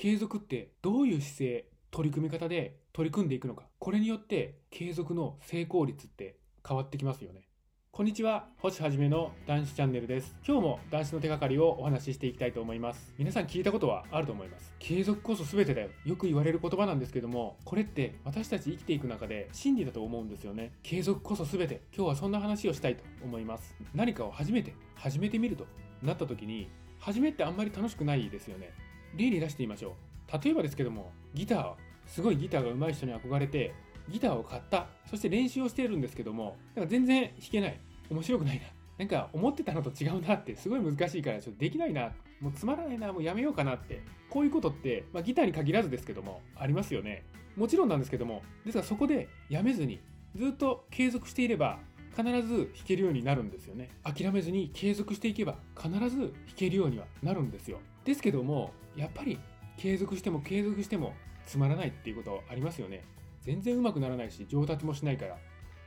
継続ってどういう姿勢、取り組み方で取り組んでいくのか。これによって継続の成功率って変わってきますよね。こんにちは、星はじめの男子チャンネルです。今日も男子の手がかりをお話ししていきたいと思います。皆さん聞いたことはあると思います。継続こそ全てだよ。よく言われる言葉なんですけども、これって私たち生きていく中で真理だと思うんですよね。継続こそ全て。今日はそんな話をしたいと思います。何かを初めて、始めてみるとなった時に、初めってあんまり楽しくないですよね。例に出してみましょう。例えばですけども、ギター、すごいギターが上手い人に憧れて、ギターを買った。そして練習をしているんですけども、なんか全然弾けない。面白くないな。なんか思ってたのと違うなってすごい難しいからちょっとできないな。もうつまらないな。もうやめようかなって。こういうことって、まあ、ギターに限らずですけども、ありますよね。もちろんなんですけども、ですがそこでやめずにずっと継続していれば必ず弾けるようになるんですよね。諦めずに継続していけば必ず弾けるようにはなるんですよ。ですけども、やっぱり継続しても継続してもつまらないっていうことありますよね。全然うまくならないし上達もしないから、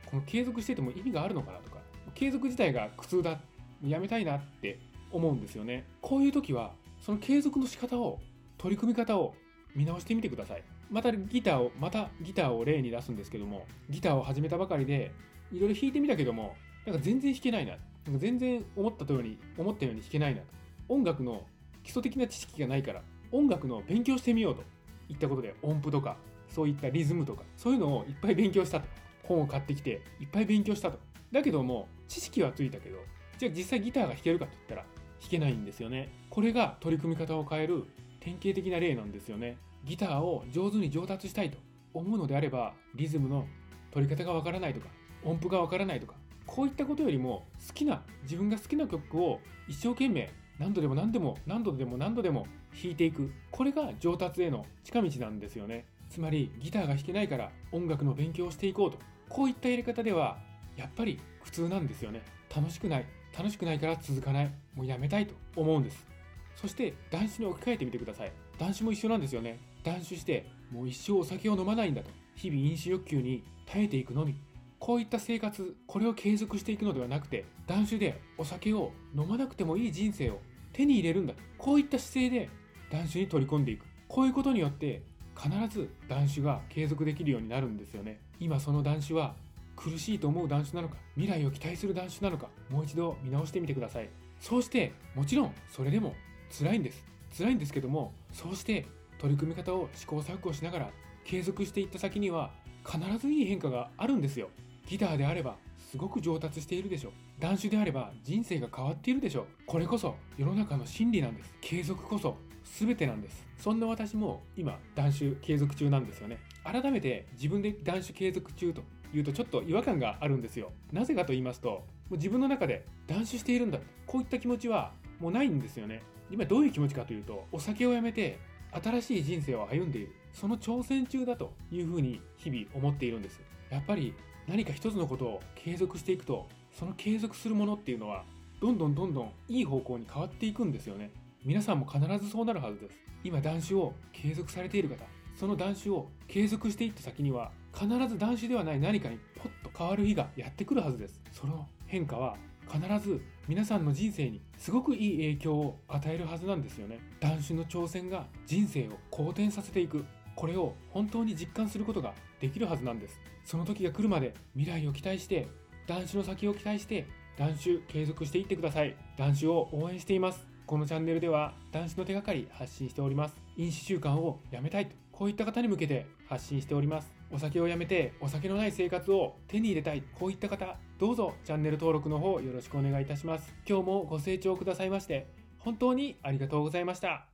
この継続してても意味があるのかなとか、継続自体が苦痛だ、やめたいなって思うんですよね。こういう時は、その継続の仕方を、取り組み方を見直してみてください。またギターを、またギターを例に出すんですけども、ギターを始めたばかりで、いろいろ弾いてみたけども、なんか全然弾けないな。なんか全然思ったように、思ったように弾けないな。音楽の基礎的な知識がないから、音楽の勉強してみようといったことで、音符とか、そういったリズムとか、そういうのをいっぱい勉強したと。本を買ってきて、いっぱい勉強したと。だけども、知識はついたけど、じゃあ実際ギターが弾けるかと言ったら、弾けないんですよね。これが取り組み方を変える典型的な例なんですよね。ギターを上手に上達したいと思うのであれば、リズムの取り方がわからないとか、音符がわからないとか、こういったことよりも好きな、自分が好きな曲を一生懸命何度でも何度でも何度でも何度でも弾いていく。これが上達への近道なんですよね。つまりギターが弾けないから音楽の勉強をしていこうと。こういったやり方ではやっぱり苦痛なんですよね。楽しくない。楽しくないから続かない。もうやめたいと思うんです。そして男子に置き換えてみてください。男子も一緒なんですよね。断酒してもう一生お酒を飲まないんだと。日々飲酒欲求に耐えていくのみ。こういった生活、これを継続していくのではなくて、断酒でお酒を飲まなくてもいい人生を手に入れるんだ。こういった姿勢で断酒に取り込んでいく。こういうことによって必ず断酒が継続できるようになるんですよね。今その断酒は苦しいと思う断種なのか、未来を期待する断種なのか、もう一度見直してみてください。そうして、もちろんそれでも辛いんです。辛いんですけども、そうして取り組み方を試行錯誤しながら継続していった先には必ずいい変化があるんですよ。ギターであればすごく上達しているでしょう。断種であれば人生が変わっているでしょう。これこそ世の中の真理なんです。継続こそ全てなんです。そんな私も今断種継続中なんですよね。改めて自分で断種継続中と言うとちょっと違和感があるんですよ。なぜかと言いますと、もう自分の中で断酒しているんだ。こういった気持ちはもうないんですよね。今どういう気持ちかというと、お酒をやめて新しい人生を歩んでいる。その挑戦中だというふうに日々思っているんです。やっぱり何か一つのことを継続していくと、その継続するものっていうのは、どんどんどんどんいい方向に変わっていくんですよね。皆さんも必ずそうなるはずです。今、断酒を継続されている方、その断酒を継続していった先には、必ず断酒ではない何かにポッと変わる日がやってくるはずです。その変化は必ず皆さんの人生にすごくいい影響を与えるはずなんですよね。断酒の挑戦が人生を好転させていく。これを本当に実感することができるはずなんです。その時が来るまで未来を期待して、断酒の先を期待して、断酒継続していってください。断酒を応援しています。このチャンネルでは男子の手がかり発信しております。飲酒習慣をやめたいと、こういった方に向けて発信しております。お酒をやめてお酒のない生活を手に入れたい、こういった方、どうぞチャンネル登録の方よろしくお願いいたします。今日もご清聴くださいまして、本当にありがとうございました。